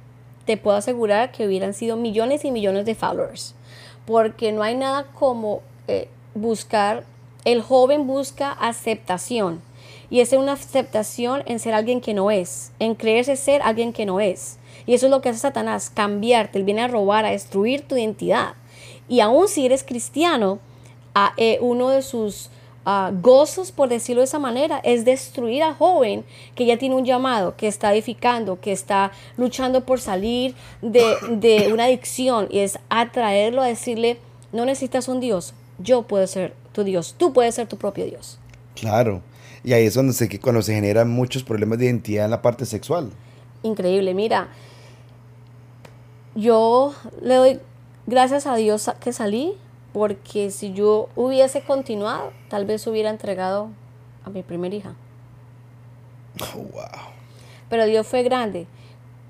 te puedo asegurar que hubieran sido millones y millones de followers. Porque no hay nada como eh, buscar, el joven busca aceptación. Y es una aceptación en ser alguien que no es, en creerse ser alguien que no es. Y eso es lo que hace Satanás, cambiarte, él viene a robar, a destruir tu identidad. Y aún si eres cristiano, a, eh, uno de sus gozos, por decirlo de esa manera, es destruir al joven que ya tiene un llamado, que está edificando, que está luchando por salir de, de una adicción y es atraerlo a decirle, no necesitas un Dios, yo puedo ser tu Dios, tú puedes ser tu propio Dios. Claro. Y ahí es donde se, que cuando se generan muchos problemas de identidad en la parte sexual. Increíble, mira, yo le doy gracias a Dios que salí, porque si yo hubiese continuado, tal vez hubiera entregado a mi primera hija. Oh, wow. Pero Dios fue grande.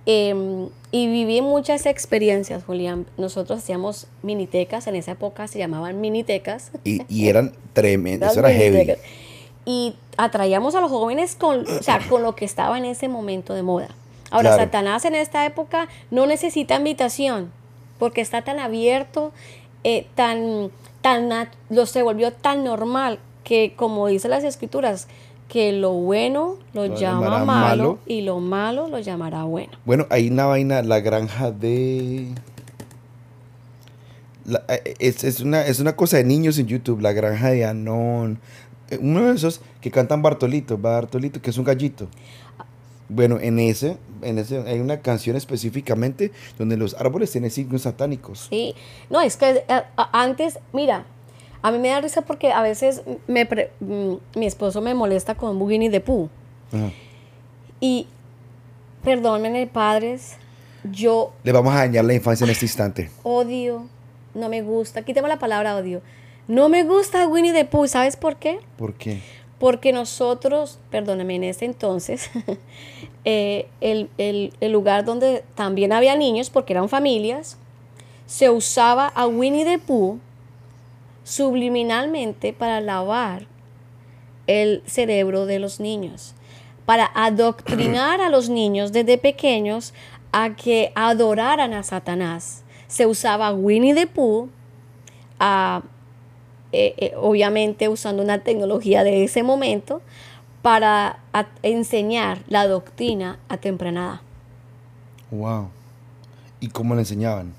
Em, y viví muchas experiencias, Julián. Nosotros hacíamos minitecas, en esa época se llamaban minitecas. Y, y eran tremendas, eso era heavy. Y atraíamos a los jóvenes con, o sea, con lo que estaba en ese momento de moda. Ahora, Claro. Satanás en esta época no necesita invitación, porque está tan abierto, eh, tan, tan, lo se volvió tan normal que, como dicen las escrituras, que lo bueno lo, Lo llama malo, malo. y lo malo lo llamará bueno. Bueno, hay una vaina, la granja de... la- eh, es, es una, es una cosa de niños en YouTube, la granja de Anon. Eh, Uno de esos que cantan Bartolito, Bartolito, que es un gallito. Bueno, en ese, en ese hay una canción específicamente donde los árboles tienen signos satánicos. Sí, no, es que eh, antes, mira, a mí me da risa porque a veces me pre- mm, mi esposo me molesta con Winnie the Pooh. Y perdónenme, padres, yo Le vamos a dañar la infancia en este instante. odio, no me gusta, quítame la palabra odio. No me gusta Winnie the Pooh, ¿sabes por qué? ¿Por qué? Porque nosotros, perdóname, en ese entonces, eh, el, el- el lugar donde también había niños, porque eran familias, se usaba a Winnie the Pooh subliminalmente para lavar el cerebro de los niños, para adoctrinar a los niños desde pequeños a que adoraran a Satanás. Se usaba Winnie the Pooh, a, eh, eh, obviamente usando una tecnología de ese momento, para enseñar la doctrina a temprana edad. Wow. ¿Y cómo le enseñaban?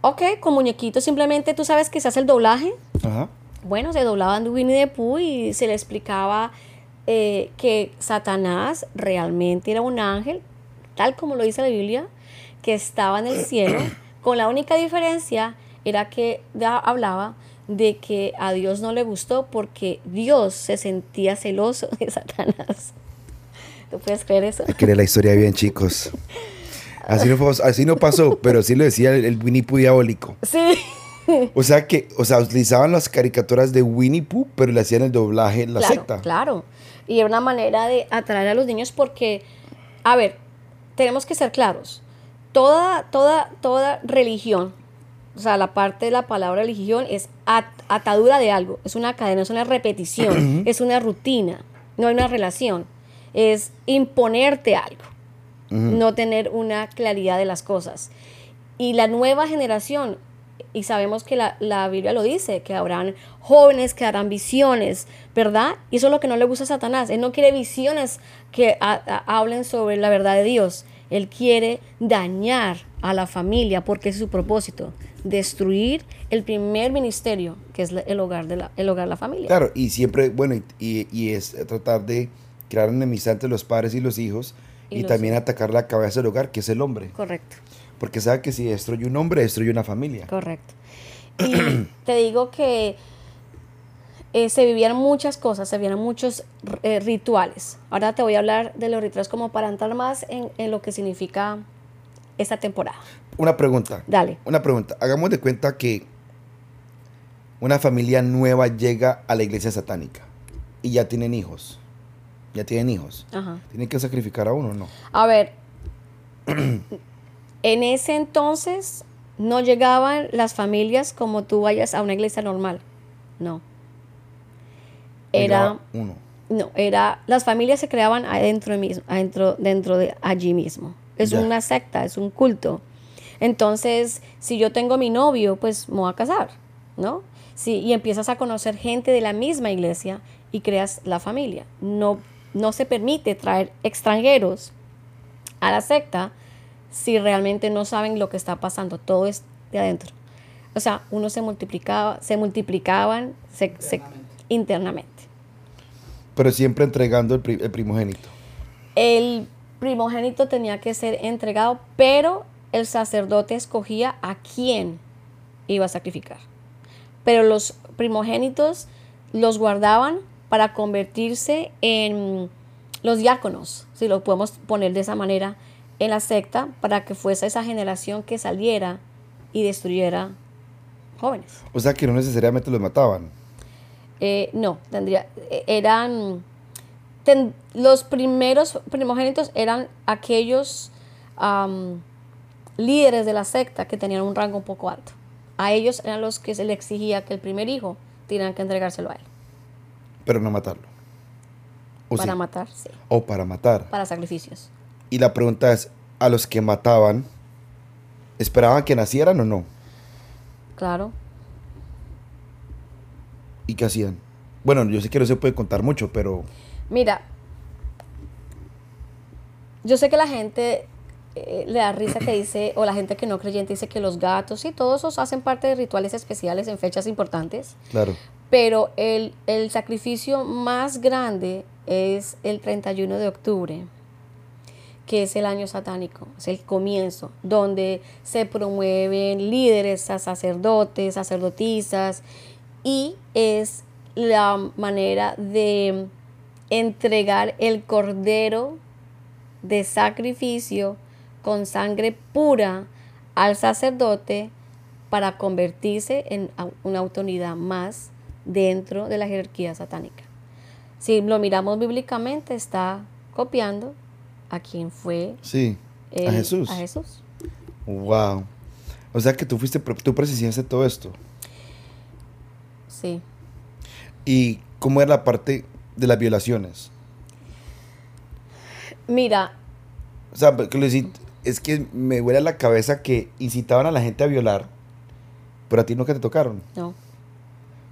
Ok, con muñequitos simplemente tú sabes que se hace el doblaje. Ajá. Bueno, se doblaban de Winnie the Pooh y se le explicaba eh, que Satanás realmente era un ángel, tal como lo dice la Biblia, que estaba en el cielo, con la única diferencia era que hablaba de que a Dios no le gustó porque Dios se sentía celoso de Satanás. ¿Tú puedes creer eso? Hay que leer la historia bien, chicos. Así no, fue- así no pasó, pero sí lo decía el, el Winnie Pooh diabólico. Sí. O sea que, o sea, utilizaban las caricaturas de Winnie Pooh, pero le hacían el doblaje en la claro, secta. Claro. Y era una manera de atraer a los niños porque, a ver, tenemos que ser claros. Toda, toda, toda religión, o sea, la parte de la palabra religión es at- atadura de algo, es una cadena, es una repetición, es una rutina, no hay una relación, es imponerte algo, no tener una claridad de las cosas. Y la nueva generación, y sabemos que la, la Biblia lo dice, que habrán jóvenes que harán visiones, ¿verdad? Y eso es lo que no le gusta a Satanás. Él no quiere visiones que hablen sobre la verdad de Dios. Él quiere dañar a la familia porque es su propósito, destruir el primer ministerio, que es el hogar de la, el hogar de la familia. Claro, y siempre, bueno, y, y- y es tratar de crear enemistad entre los padres y los hijos Y y, los también hijos. atacar la cabeza del hogar, que es el hombre. Correcto. Porque sabe que si destruye un hombre, destruye una familia. Correcto. Y te digo que eh, se vivían muchas cosas, se vivían muchos eh, rituales. Ahora te voy a hablar de los rituales como para entrar más en, en lo que significa esta temporada. Una pregunta. Dale. Una pregunta. Hagamos de cuenta que una familia nueva llega a la iglesia satánica y ya tienen hijos. Ya tienen hijos. Ajá. ¿Tienen que sacrificar a uno o no? A ver, en ese entonces no llegaban las familias como tú vayas a una iglesia normal. No. Era, Llegaba uno. no, era, las familias se creaban adentro, mismo, adentro dentro de allí mismo. Es una secta, es un culto. Entonces, si yo tengo mi novio, pues me voy a casar, ¿no? Sí, y empiezas a conocer gente de la misma iglesia y creas la familia. No, no se permite traer extranjeros a la secta si realmente no saben lo que está pasando. Todo es de adentro. O sea, uno se multiplicaba, se multiplicaban se- se- Internamente. internamente. Pero siempre entregando el, pri- el primogénito. El primogénito tenía que ser entregado, pero el sacerdote escogía a quién iba a sacrificar. Pero los primogénitos los guardaban para convertirse en los diáconos, si lo podemos poner de esa manera, en la secta, para que fuese esa generación que saliera y destruyera jóvenes. O sea que no necesariamente los mataban. Eh, no, tendría, eh, eran, ten- los primeros primogénitos eran aquellos líderes de la secta que tenían un rango un poco alto. A ellos eran los que se le exigía que el primer hijo tenían que entregárselo a él. Pero no matarlo. ¿O para sí? matar, sí, O para matar. para sacrificios. Y la pregunta es, ¿a los que mataban, esperaban que nacieran o no? Claro. ¿Y qué hacían? Bueno, yo sé que no se puede contar mucho, pero... Mira, yo sé que la gente eh, le da risa que dice, o la gente que no creyente dice que los gatos y todos esos hacen parte de rituales especiales en fechas importantes. Claro. Pero el, el sacrificio más grande es el 31 de octubre, que es el año satánico, es el comienzo, donde se promueven líderes, a sacerdotes, sacerdotisas, y es la manera de entregar el cordero de sacrificio con sangre pura al sacerdote para convertirse en una autoridad más dentro de la jerarquía satánica. Si lo miramos bíblicamente, está copiando a quien fue Sí. a Jesús. A Jesús. Wow. O sea que tú fuiste, tú presenciaste todo esto. Sí. ¿Y cómo era la parte de las violaciones? Mira, O sea, es que me huele a la cabeza que incitaban a la gente a violar, pero a ti nunca te tocaron. no, O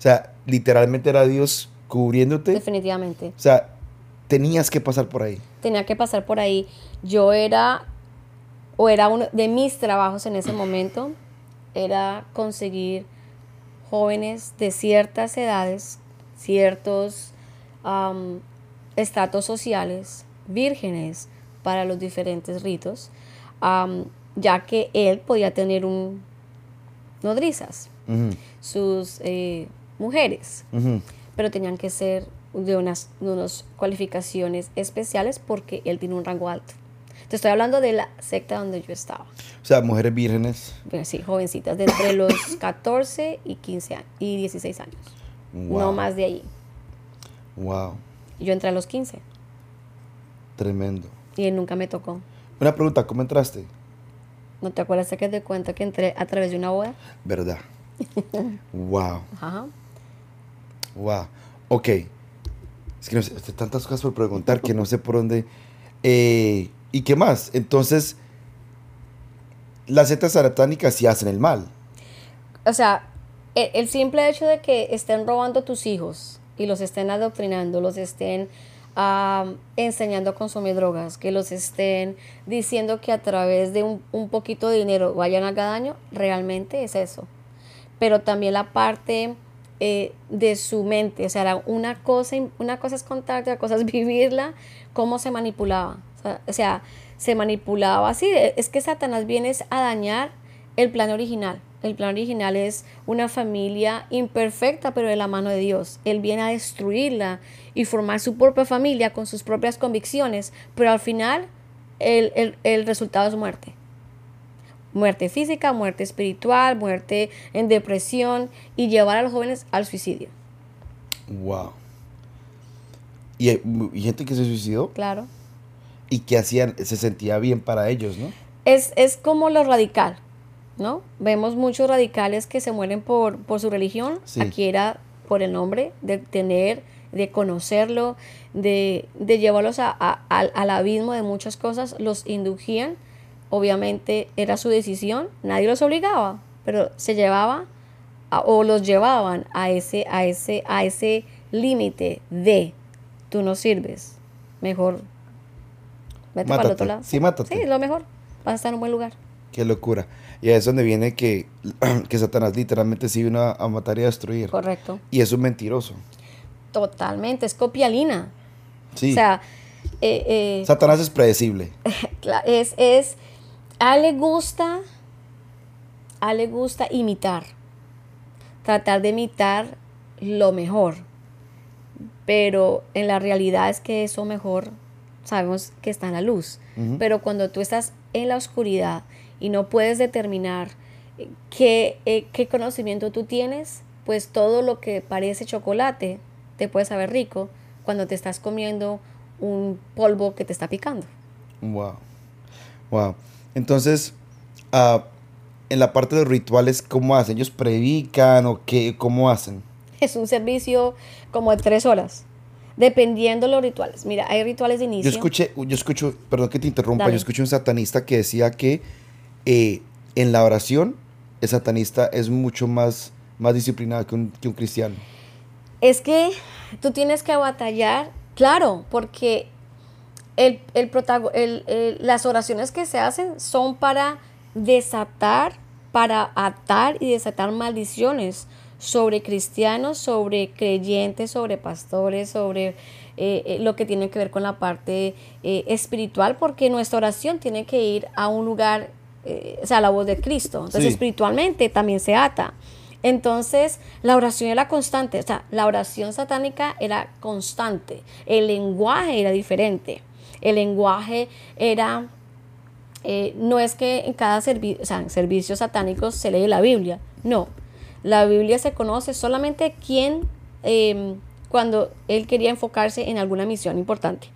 sea, literalmente era Dios cubriéndote. definitivamente. O sea, tenías que pasar por ahí. tenía que pasar por ahí. Yo era, o era uno de mis trabajos en ese momento, era conseguir jóvenes de ciertas edades, ciertos am, estratos sociales, vírgenes para los diferentes ritos, am, ya que él podía tener un nodrizas, Ujú, sus eh, mujeres ujú. pero tenían que ser de unas, de unas cualificaciones especiales porque él tiene un rango alto. Te estoy hablando de la secta donde yo estaba. O sea, mujeres vírgenes. Sí, jovencitas, de entre los 14 y 15 años, y 16 años. Wow. No más de ahí. Wow. Yo entré a los 15 Tremendo. y él nunca me tocó. Una pregunta, ¿cómo entraste? ¿No te acuerdas que te cuento que entré a través de una boda? ¿Verdad? wow. Ajá. Wow. Ok. Es que no sé, tantas cosas por preguntar que no sé por dónde. Eh, ¿Y qué más? Entonces, las setas satánicas sí hacen el mal. O sea, e- el, simple hecho de que estén robando tus hijos y los estén adoctrinando, los estén ah, enseñando a consumir drogas, que los estén diciendo que a través de un, un poquito de dinero vayan a hacer daño, realmente es eso. Pero también la parte eh, de su mente, o sea, una cosa, una cosa es contarte, otra cosa es vivirla, cómo se manipulaba. O sea, se manipulaba así. Es que Satanás viene a dañar el plan original. El plan original es una familia imperfecta, pero de la mano de Dios. Él viene a destruirla y formar su propia familia con sus propias convicciones, pero al final el, el- el resultado es muerte. Muerte física, muerte espiritual, muerte en depresión y llevar a los jóvenes al suicidio. Wow. Y gente que se suicidó Claro. y que hacían, se sentía bien para ellos, ¿no? Es, es como lo radical. ¿No? Vemos muchos radicales que se mueren por, por su religión. Sí. Aquí era por el nombre, de tener, de conocerlo, de, de llevarlos a- a- al, al abismo de muchas cosas. Los indujían, obviamente era su decisión, nadie los obligaba, pero se llevaba a- o los llevaban a ese, a ese, a ese límite de tú no sirves, mejor vete para el otro lado. Sí, mátate. Sí, es lo mejor, vas a estar en un buen lugar. Qué locura. Y es donde viene que, que Satanás literalmente sí vino a, a matar y a destruir. Correcto. Y es un mentiroso. Totalmente, es copialina. Sí. O sea, eh, eh, Satanás es predecible. es, es, a él le gusta, a él le gusta imitar, tratar de imitar lo mejor, pero en la realidad es que eso mejor sabemos que está en la luz, pero cuando tú estás en la oscuridad y no puedes determinar qué, eh, qué conocimiento tú tienes, pues todo lo que parece chocolate te puede saber rico cuando te estás comiendo un polvo que te está picando. Wow. Wow. Entonces, ah, en la parte de los rituales, ¿cómo hacen? ¿Ellos predican o qué? ¿Cómo hacen? Es un servicio como de tres horas, dependiendo de los rituales. Mira, hay rituales de Yo inicio. escuché, yo escucho, perdón que te interrumpa, Dale. yo escuché un satanista que decía que eh, en la oración el satanista es mucho más, más disciplinado que un, que un cristiano. Es que tú tienes que batallar, claro, porque el, el el- las oraciones que se hacen son para desatar, para atar y desatar maldiciones sobre cristianos, sobre creyentes, sobre pastores, sobre eh, eh, lo que tiene que ver con la parte espiritual, porque nuestra oración tiene que ir a un lugar, eh, o sea, la voz de Cristo. Entonces, Sí. espiritualmente también se ata. Entonces, la oración era constante, o sea, la oración satánica era constante, el lenguaje era diferente, el lenguaje era, eh, no es que en cada servicio, o sea, en servicios satánicos se lee la Biblia, no, la Biblia se conoce solamente quien, eh, cuando él quería enfocarse en alguna misión importante.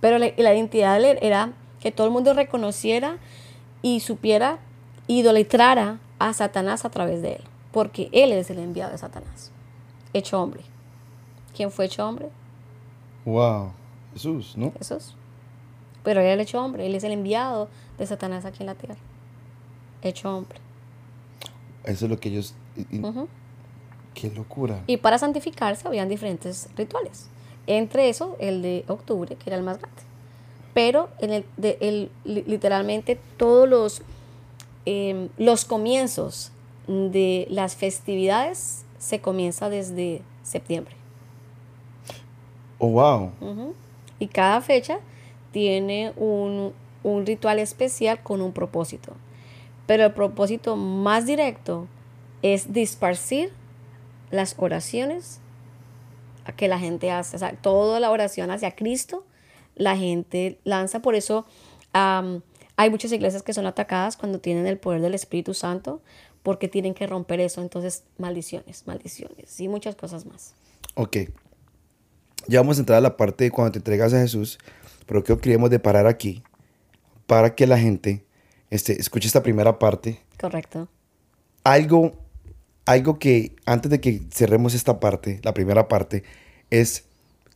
Pero la, la identidad de él era que todo el mundo reconociera y supiera, idolatrara a Satanás a través de él, porque él es el enviado de Satanás, hecho hombre. ¿Quién fue hecho hombre? Wow. Jesús, ¿no? Jesús. Pero él es el hecho hombre, él es el enviado de Satanás aquí en la tierra, hecho hombre. Eso es lo que ellos... y-. Qué locura. Y para santificarse habían diferentes rituales. Entre eso, el de octubre, que era el más grande. Pero en el, de- el- li- literalmente todos los, eh, los comienzos de las festividades se comienza desde septiembre. Oh, wow. Y cada fecha tiene un, un ritual especial con un propósito. Pero el propósito más directo es disparcir las oraciones que la gente hace. O sea, toda la oración hacia Cristo, la gente lanza. Por eso hay muchas iglesias que son atacadas cuando tienen el poder del Espíritu Santo, porque tienen que romper eso. Entonces, maldiciones, maldiciones y muchas cosas más. Ok. Ya vamos a entrar a la parte de cuando te entregas a Jesús, pero creo que queríamos de parar aquí para que la gente este, escuche esta primera parte. Correcto. Algo, algo que antes de que cerremos esta parte, la primera parte, es,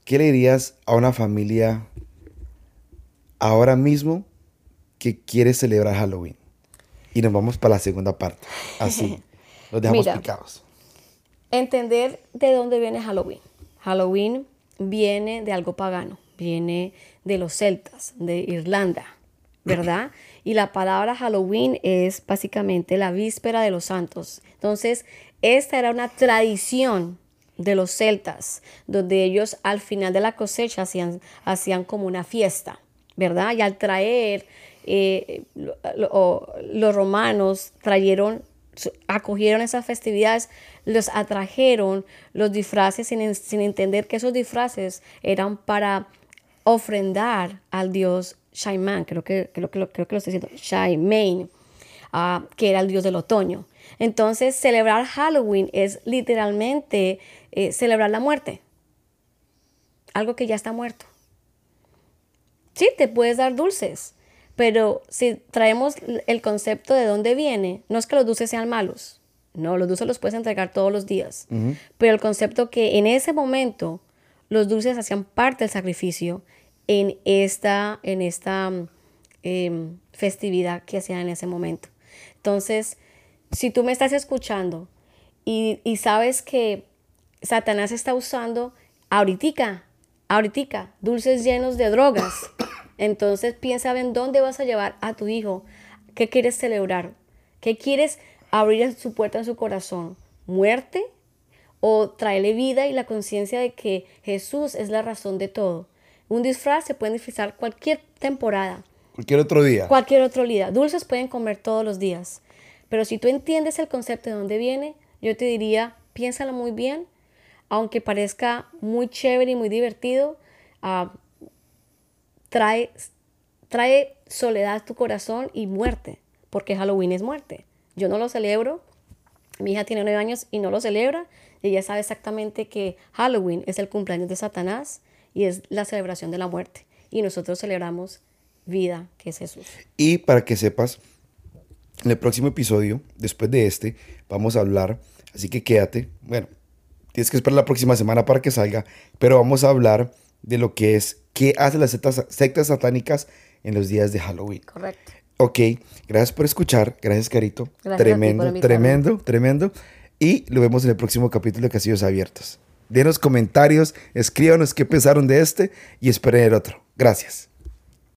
¿qué le dirías a una familia ahora mismo que quiere celebrar Halloween? Y nos vamos para la segunda parte. Así. Los dejamos Mira. picados. Entender de dónde viene Halloween. Halloween viene de algo pagano, viene de los celtas, de Irlanda, ¿verdad? Y la palabra Halloween es básicamente la víspera de los santos. Entonces, esta era una tradición de los celtas, donde ellos al final de la cosecha hacían, hacían como una fiesta, ¿verdad? Y al traer, eh, lo- lo- los romanos trajeron acogieron esas festividades, los atrajeron los disfraces sin, sin entender que esos disfraces eran para ofrendar al dios Shaiman, creo que, creo creo que lo estoy diciendo, Shaiman, ah, que era el dios del otoño. Entonces, celebrar Halloween es literalmente eh, celebrar la muerte, algo que ya está muerto. Sí, te puedes dar dulces, Pero si traemos el concepto de dónde viene, no es que los dulces sean malos. No, los dulces los puedes entregar todos los días. Pero el concepto que en ese momento los dulces hacían parte del sacrificio en esta, en esta em, festividad que hacían en ese momento. Entonces, si tú me estás escuchando y, y sabes que Satanás está usando ahorita, ahorita, dulces llenos de drogas, entonces piensa en dónde vas a llevar a tu hijo, qué quieres celebrar, qué quieres abrir en su puerta en su corazón, muerte o traerle vida y la conciencia de que Jesús es la razón de todo. Un disfraz se puede disfrazar cualquier temporada, Cualquier otro día. cualquier otro día. Dulces pueden comer todos los días. Pero si tú entiendes el concepto de dónde viene, yo te diría, piénsalo muy bien. Aunque parezca muy chévere y muy divertido, ah, trae, trae soledad a tu corazón y muerte. Porque Halloween es muerte. Yo no lo celebro. Mi hija tiene nueve años y no lo celebra. Y ella sabe exactamente que Halloween es el cumpleaños de Satanás y es la celebración de la muerte. Y nosotros celebramos vida, que es Jesús. Y para que sepas, en el próximo episodio, después de este, vamos a hablar, así que quédate. Bueno, tienes que esperar la próxima semana para que salga, pero vamos a hablar de lo que es qué hacen las sectas, sectas satánicas en los días de Halloween. Correcto. Ok, gracias por escuchar, gracias Carito. Gracias a ti por tremendo, tremendo, tremendo. Y lo vemos en el próximo capítulo de Casillos Abiertos. Denos comentarios, escríbanos qué pensaron de este y esperen el otro. Gracias.